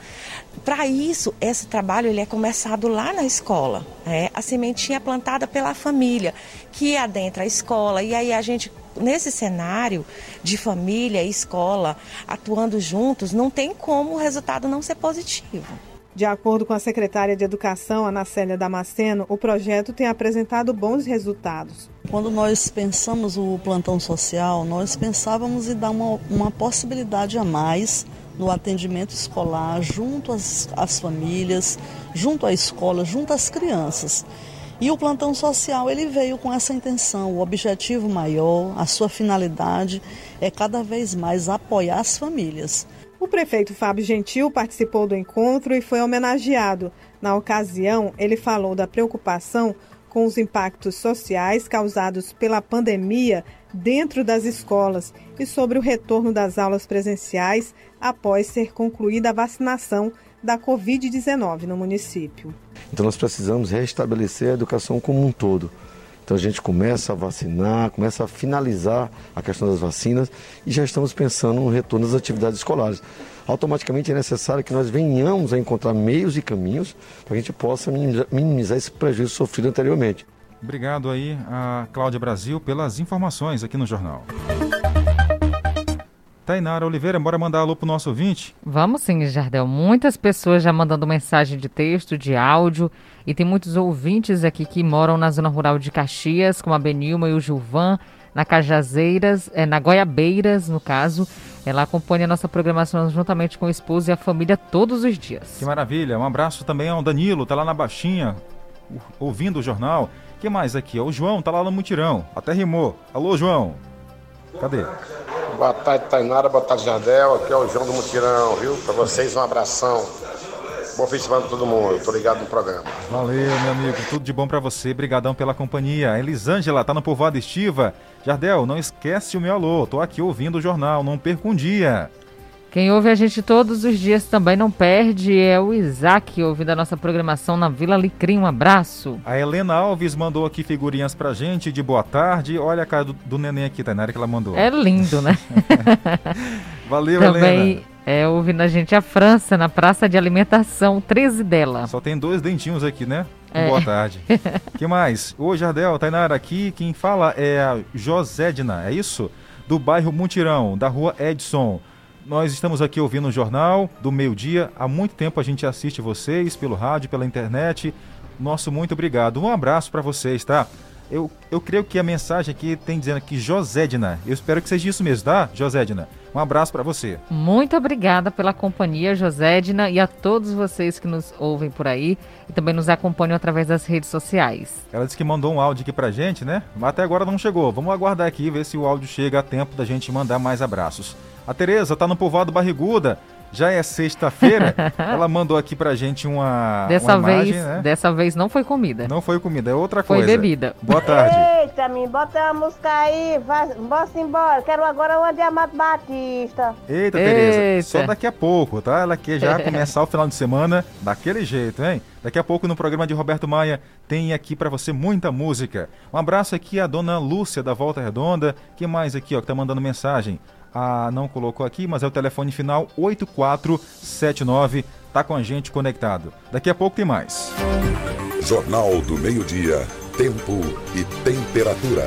para isso, esse trabalho ele é começado lá na escola. Né? A sementinha é plantada pela família, que adentra a escola, e aí a gente nesse cenário de família e escola atuando juntos, não tem como o resultado não ser positivo. De acordo com a secretária de Educação, Ana Célia Damasceno, o projeto tem apresentado bons resultados. Quando nós pensamos o plantão social, nós pensávamos em dar uma, uma possibilidade a mais no atendimento escolar, junto às, às famílias, junto à escola, junto às crianças. E o plantão social ele veio com essa intenção, o objetivo maior, a sua finalidade é cada vez mais apoiar as famílias. O prefeito Fábio Gentil participou do encontro e foi homenageado. Na ocasião, ele falou da preocupação com os impactos sociais causados pela pandemia dentro das escolas e sobre o retorno das aulas presenciais após ser concluída a vacinação da Covid-19 no município. Então, nós precisamos restabelecer a educação como um todo. Então a gente começa a vacinar, começa a finalizar a questão das vacinas e já estamos pensando no retorno das atividades escolares. Automaticamente é necessário que nós venhamos a encontrar meios e caminhos para que a gente possa minimizar esse prejuízo sofrido anteriormente. Obrigado aí a Cláudia Brasil pelas informações aqui no jornal. Tainara Oliveira, bora mandar alô pro nosso ouvinte? Vamos sim, Jardel. Muitas pessoas já mandando mensagem de texto, de áudio. E tem muitos ouvintes aqui que moram na zona rural de Caxias, como a Benilma e o Gilvan, na Cajazeiras, é, na Goiabeiras, no caso. Ela acompanha a nossa programação juntamente com o esposo e a família todos os dias. Que maravilha. Um abraço também ao Danilo, tá lá na Baixinha, ouvindo o jornal. que mais aqui? O João tá lá no Mutirão. Até rimou. Alô, João. Cadê? Boa tarde, Tainara. Boa tarde, Jardel. Aqui é o João do Mutirão, viu? Pra vocês, um abração. Bom fim de semana pra todo mundo. Tô ligado no programa. Valeu, meu amigo. Tudo de bom pra você. Brigadão pela companhia. Elisângela tá no povoado Estiva. Jardel, não esquece o meu alô. Tô aqui ouvindo o jornal. Não perca um dia. Quem ouve a gente todos os dias também não perde é o Isaac, ouvindo a nossa programação na Vila Licrim. Um abraço. A Helena Alves mandou aqui figurinhas pra gente de boa tarde. Olha a cara do, do neném aqui, Tainara, que ela mandou. É lindo, né? Valeu, também Helena. é ouvindo a gente a França, na Praça de Alimentação 13 dela. Só tem dois dentinhos aqui, né? É. Boa tarde. que mais? Ô, Jardel, Tainara, aqui quem fala é a Josédina, é isso? Do bairro Mutirão, da rua Edson. Nós estamos aqui ouvindo o jornal do meio-dia. Há muito tempo a gente assiste vocês pelo rádio, pela internet. Nosso muito obrigado. Um abraço para vocês, tá? Eu, eu creio que a mensagem aqui tem dizendo aqui Josédina. Eu espero que seja isso mesmo, tá? Josédina. Um abraço para você. Muito obrigada pela companhia, Josédina, e a todos vocês que nos ouvem por aí e também nos acompanham através das redes sociais. Ela disse que mandou um áudio aqui pra gente, né? Mas até agora não chegou. Vamos aguardar aqui ver se o áudio chega a tempo da gente mandar mais abraços. A Tereza tá no povoado Barriguda. Já é sexta-feira. Ela mandou aqui pra gente uma, Dessa uma vez, imagem, né? dessa vez não foi comida. Não foi comida, é outra Foi coisa. bebida. Boa tarde. Eita, me bota a música aí, vai, bora embora. Quero agora uma de Amado Batista. Eita, Eita. Tereza, só daqui a pouco, tá? Ela quer já começar o final de semana daquele jeito, hein? Daqui a pouco no programa de Roberto Maia tem aqui pra você muita música. Um abraço aqui à dona Lúcia da Volta Redonda. que mais aqui, ó, que tá mandando mensagem? Ah, não colocou aqui, mas é o telefone final 8479. Tá com a gente conectado. Daqui a pouco tem mais. Jornal do Meio-Dia. Tempo e temperatura.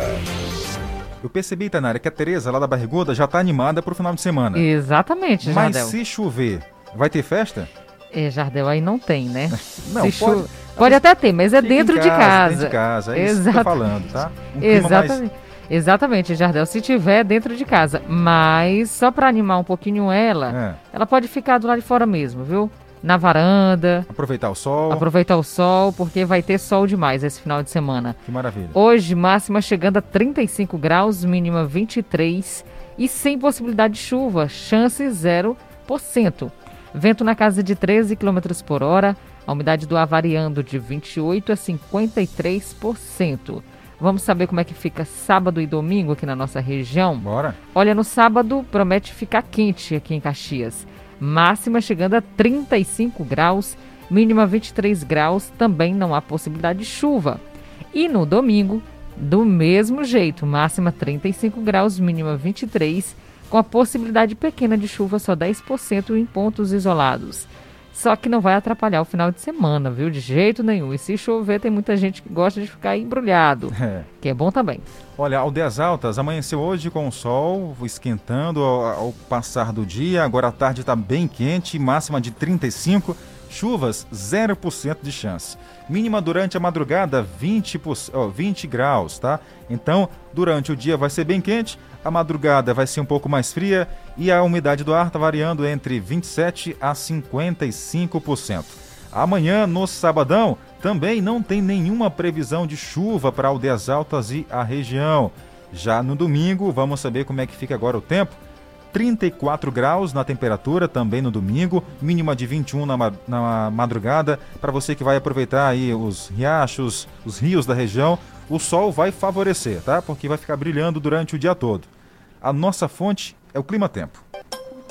Eu percebi, Tanara, que a Tereza lá da Barriguda já tá animada pro final de semana. Exatamente, Mas Jardel. se chover, vai ter festa? É, Jardel, aí não tem, né? Não, Se pode- pode até ter, mas é dentro de casa, casa. dentro de casa, é isso que eu tô falando, tá? Um clima Exatamente. Exatamente, Jardel. Se tiver dentro de casa, mas só para animar um pouquinho ela, É. ela pode ficar do lado de fora mesmo, viu? Na varanda, Aproveitar o sol. aproveitar o sol, porque vai ter sol demais esse final de semana. Que maravilha. Hoje, máxima chegando a 35 graus, mínima 23 e sem possibilidade de chuva, chance 0%. Vento na casa de 13 km por hora, a umidade do ar variando de 28 a 53%. Vamos saber como é que fica sábado e domingo aqui na nossa região? Bora. Olha, no sábado promete ficar quente aqui em Caxias. Máxima chegando a 35 graus, mínima 23 graus, também não há possibilidade de chuva. E no domingo, do mesmo jeito, máxima 35 graus, mínima 23, com a possibilidade pequena de chuva só 10% em pontos isolados. Só que não vai atrapalhar o final de semana, viu? De jeito nenhum. E se chover, tem muita gente que gosta de ficar embrulhado, É. que é bom também. Olha, Aldeias Altas amanheceu hoje com o sol esquentando ao, ao passar do dia. Agora a tarde está bem quente, máxima de 35. Chuvas, 0% de chance. Mínima durante a madrugada, 20, por- ó, 20 graus, tá? Então, durante o dia vai ser bem quente, a madrugada vai ser um pouco mais fria e a umidade do ar está variando entre 27% a 55%. Amanhã, no sabadão, também não tem nenhuma previsão de chuva para Aldeias Altas e a região. Já no domingo, vamos saber como é que fica agora o tempo. 34 graus na temperatura também no domingo, mínima de 21 na, na madrugada. Para você que vai aproveitar aí os riachos, os rios da região, o sol vai favorecer, tá? Porque vai ficar brilhando durante o dia todo. A nossa fonte é o Clima Tempo.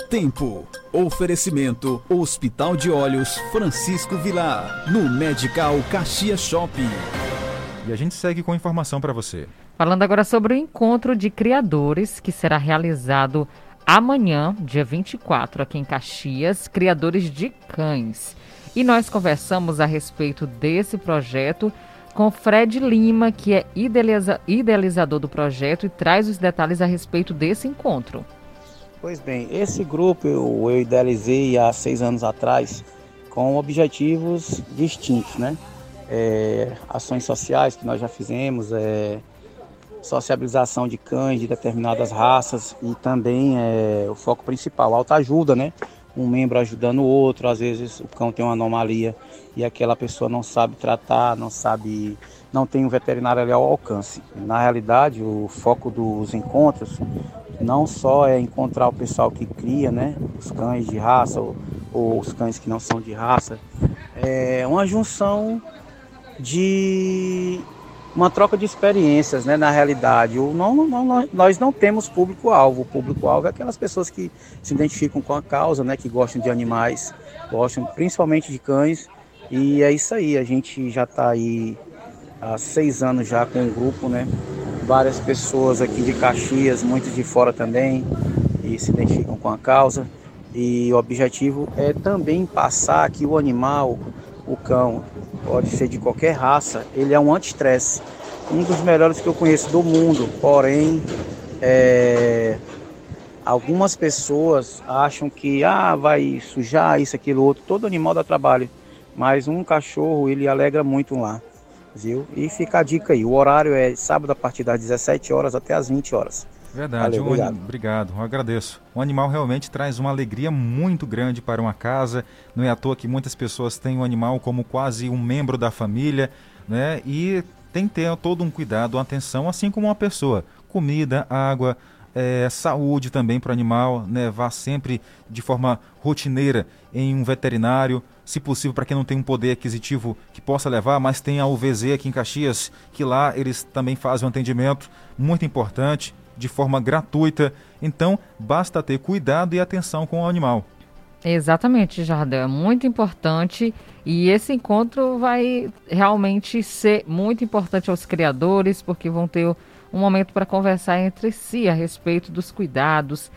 Tempo. Oferecimento Hospital de Olhos Francisco Vilar. No Medical Caxias Shopping. E a gente segue com informação para você. Falando agora sobre o encontro de criadores que será realizado amanhã, dia 24, aqui em Caxias, criadores de cães. E nós conversamos a respeito desse projeto com Fred Lima, que é idealiza- idealizador do projeto e traz os detalhes a respeito desse encontro. Pois bem, esse grupo eu, eu idealizei há seis anos atrás com objetivos distintos, né? É, ações sociais que nós já fizemos, é, sociabilização de cães de determinadas raças e também é, o foco principal, autoajuda, né? Um membro ajudando o outro, às vezes o cão tem uma anomalia e aquela pessoa não sabe tratar, não sabe, não tem um veterinário ali ao alcance. Na realidade, o foco dos encontros não só é encontrar o pessoal que cria, né? Os cães de raça ou, ou os cães que não são de raça, é uma junção de uma troca de experiências, né, na realidade. O, não, não, nós não temos público-alvo. O público-alvo é aquelas pessoas que se identificam com a causa, né, que gostam de animais, gostam principalmente de cães. E é isso aí, a gente já está aí há seis anos já com o um grupo, né? Várias pessoas aqui de Caxias, muitos de fora também, e se identificam com a causa. E o objetivo é também passar que o animal, o cão, pode ser de qualquer raça, ele é um anti-estresse. Um dos melhores que eu conheço do mundo, porém, é, algumas pessoas acham que ah, vai sujar isso, aquilo, outro. Todo animal dá trabalho, mas um cachorro ele alegra muito lá, viu? E fica a dica aí: o horário é sábado a partir das 17 horas até as 20 horas. Verdade, Valeu, um, obrigado. obrigado, eu agradeço. O animal realmente traz uma alegria muito grande para uma casa. Não é à toa que muitas pessoas têm o animal como quase um membro da família, né? E tem que ter todo um cuidado, uma atenção, assim como uma pessoa. Comida, água, é, saúde também para o animal, né? Vá sempre de forma rotineira em um veterinário, se possível para quem não tem um poder aquisitivo que possa levar, mas tem a UVZ aqui em Caxias, que lá eles também fazem um atendimento muito importante de forma gratuita. Então, basta ter cuidado e atenção com o animal. Exatamente, Jardel. É muito importante e esse encontro vai realmente ser muito importante aos criadores, porque vão ter um momento para conversar entre si a respeito dos cuidados.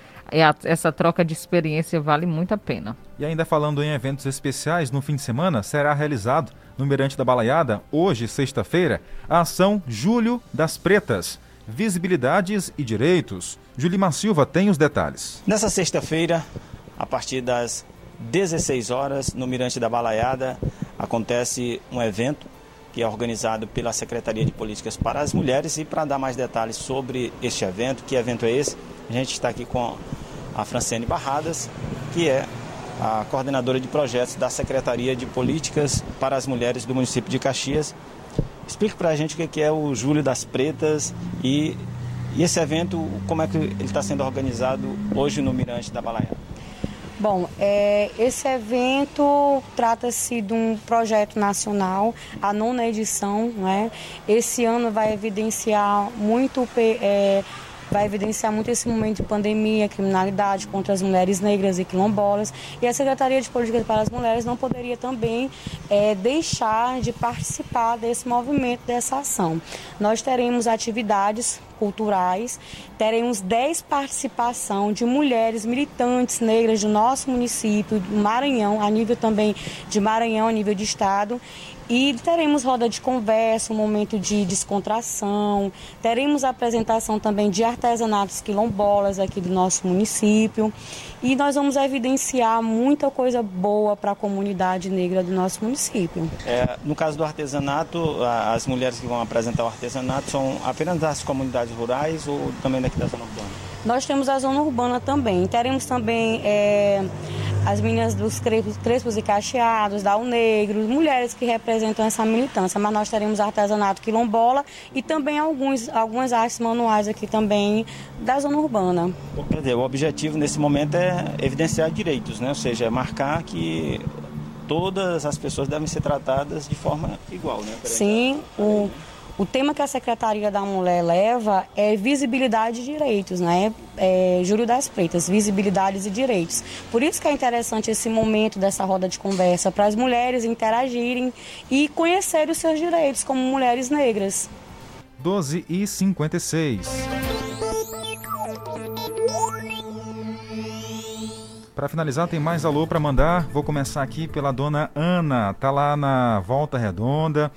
Essa troca de experiência vale muito a pena. E ainda falando em eventos especiais, no fim de semana será realizado no Mirante da Balaiada, hoje, sexta-feira, a ação Julho das Pretas visibilidades e direitos. Julimar Silva tem os detalhes. Nessa sexta-feira, a partir das 16 horas, no Mirante da Balaiada, acontece um evento que é organizado pela Secretaria de Políticas para as Mulheres. E para dar mais detalhes sobre este evento, que evento é esse, a gente está aqui com a Francene Barradas, que é a coordenadora de projetos da Secretaria de Políticas para as Mulheres do município de Caxias. Explique para a gente o que é o Júlio das Pretas e, e esse evento, como é que ele está sendo organizado hoje no Mirante da Balaia. Bom, é, esse evento trata-se de um projeto nacional, a nona edição, né? Esse ano vai evidenciar muito é, vai evidenciar muito esse momento de pandemia, criminalidade contra as mulheres negras e quilombolas. E a Secretaria de Políticas para as Mulheres não poderia também é, deixar de participar desse movimento, dessa ação. Nós teremos atividades culturais, teremos 10 participação de mulheres militantes negras do nosso município, do Maranhão, a nível também de Maranhão, a nível de estado, e teremos roda de conversa, um momento de descontração, teremos apresentação também de artesanatos quilombolas aqui do nosso município e nós vamos evidenciar muita coisa boa para a comunidade negra do nosso município. É, no caso do artesanato, as mulheres que vão apresentar o artesanato são apenas das comunidades rurais ou também daqui da zona urbana? Nós temos a zona urbana também. Teremos também é, as meninas dos Crespos e Cacheados, da Negro, mulheres que representam essa militância, mas nós teremos artesanato quilombola e também alguns, algumas artes manuais aqui também da zona urbana. O objetivo nesse momento é evidenciar direitos, né? ou seja, é marcar que todas as pessoas devem ser tratadas de forma igual. Né? Sim, o o tema que a Secretaria da Mulher leva é visibilidade de direitos, né? É, Júlio das Pretas, visibilidades e direitos. Por isso que é interessante esse momento dessa roda de conversa, para as mulheres interagirem e conhecerem os seus direitos como mulheres negras. 12 e 56. Para finalizar, tem mais alô para mandar. Vou começar aqui pela dona Ana, tá lá na Volta Redonda.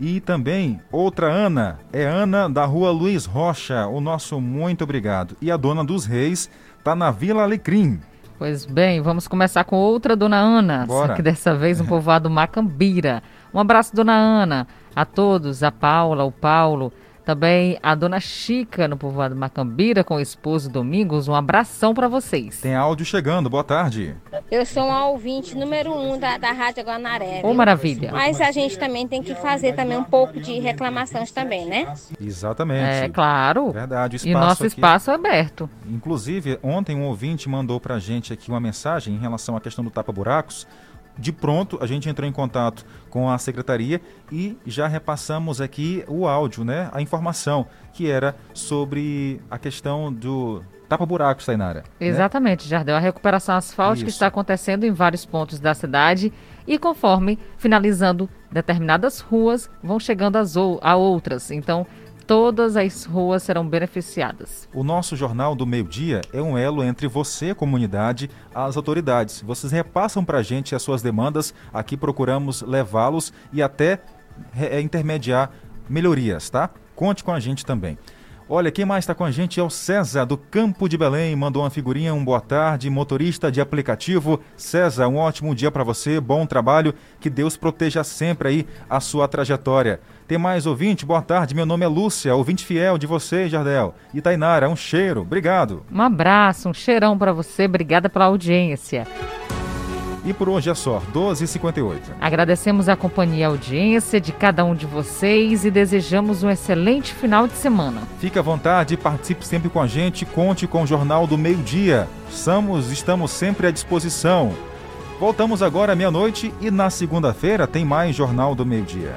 E também outra Ana, é Ana da rua Luiz Rocha, o nosso muito obrigado. E a dona dos Reis está na Vila Alecrim. Pois bem, vamos começar com outra Dona Ana, Bora. só que dessa vez no povoado Macambira. Um abraço, Dona Ana, a todos, a Paula, o Paulo, também a Dona Chica no povoado Macambira com o esposo Domingos. Um abração para vocês. Tem áudio chegando, boa tarde. Eu sou um ouvinte número um da, da Rádio Guanaré. Ô, viu? maravilha. Mas a gente também tem que fazer também um pouco de reclamações também, né? Exatamente. É claro. Verdade, o E nosso aqui- espaço é aberto. Inclusive, ontem um ouvinte mandou pra gente aqui uma mensagem em relação à questão do tapa-buracos. De pronto, a gente entrou em contato com a secretaria e já repassamos aqui o áudio, né? A informação que era sobre a questão do tapa-buracos, Tainara. né? Exatamente, Jardel. A recuperação asfáltica Isso. está acontecendo em vários pontos da cidade e conforme finalizando determinadas ruas, vão chegando as ou- a outras. Então, todas as ruas serão beneficiadas. O nosso Jornal do Meio-Dia é um elo entre você, comunidade, as autoridades. Vocês repassam para a gente as suas demandas, aqui procuramos levá-los e até eh, intermediar melhorias, tá? Conte com a gente também. Olha, quem mais está com a gente é o César, do Campo de Belém. Mandou uma figurinha, um boa tarde, motorista de aplicativo. César, um ótimo dia para você, bom trabalho, que Deus proteja sempre aí a sua trajetória. Tem mais ouvinte? Boa tarde, meu nome é Lúcia, ouvinte fiel de você, Jardel. E Tainara, um cheiro, obrigado. Um abraço, um cheirão para você. Obrigada pela audiência. E por hoje é só, 12h58. Agradecemos a companhia e audiência de cada um de vocês e desejamos um excelente final de semana. Fique à vontade, participe sempre com a gente, conte com o Jornal do Meio Dia. Estamos, estamos sempre à disposição. Voltamos agora à meia-noite e na segunda-feira tem mais Jornal do Meio Dia.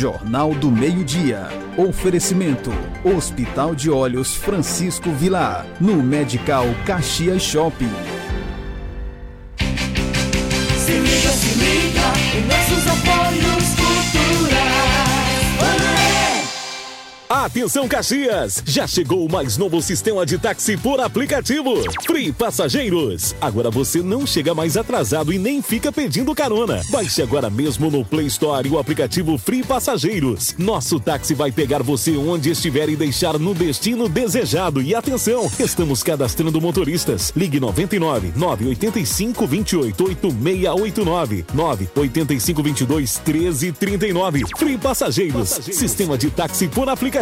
Jornal do Meio-Dia. Oferecimento: Hospital de Olhos Francisco Vilar. No Medical Caxias Shopping. Se liga, se liga Atenção Caxias! Já chegou o mais novo sistema de táxi por aplicativo. Free Passageiros. Agora você não chega mais atrasado e nem fica pedindo carona. Baixe agora mesmo no Play Store o aplicativo Free Passageiros. Nosso táxi vai pegar você onde estiver e deixar no destino desejado. E atenção, estamos cadastrando motoristas. Ligue 99 985 28 8689 985 22 1339. Free Passageiros. Sistema de táxi por aplicativo.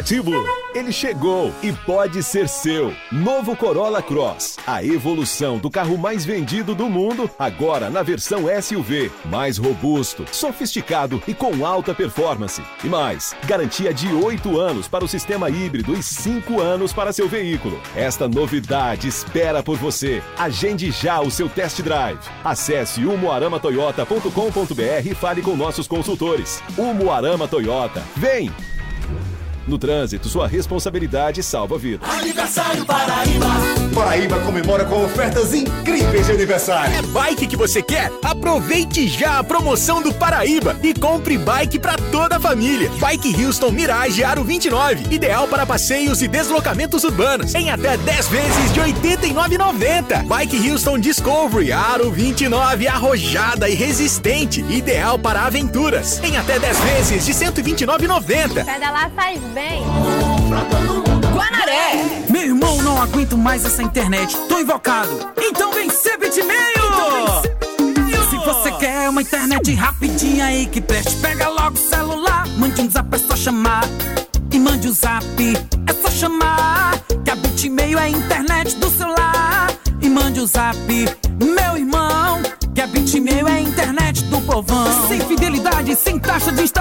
Ele chegou e pode ser seu. Novo Corolla Cross. A evolução do carro mais vendido do mundo, agora na versão SUV. Mais robusto, sofisticado e com alta performance. E mais, garantia de 8 anos para o sistema híbrido e 5 anos para seu veículo. Esta novidade espera por você. Agende já o seu test drive. Acesse umuaramatoyota.com.br e fale com nossos consultores. Umuarama Toyota. Vem! No trânsito, sua responsabilidade salva vidas. Aniversário Paraíba. Paraíba comemora com ofertas incríveis de aniversário. É bike que você quer? Aproveite já a promoção do Paraíba e compre bike para toda a família. Bike Houston Mirage Aro 29, ideal para passeios e deslocamentos urbanos, em até 10 vezes de R$ 89,90. Bike Houston Discovery Aro 29, arrojada e resistente, ideal para aventuras, em até 10 vezes de R$ 129,90. Pedalar faz bem. Guanaré! Meu irmão, não aguento mais essa internet. Tô invocado. Então vem ser bitmail! Se você quer uma internet rapidinha aí que preste, pega logo o celular. Mande um zap, é só chamar. E mande o zap, é só chamar. Que a bitmail é a internet do celular. E mande o zap, meu irmão. Que a bitmail é a internet do povão. Sem fidelidade, sem taxa de instalação.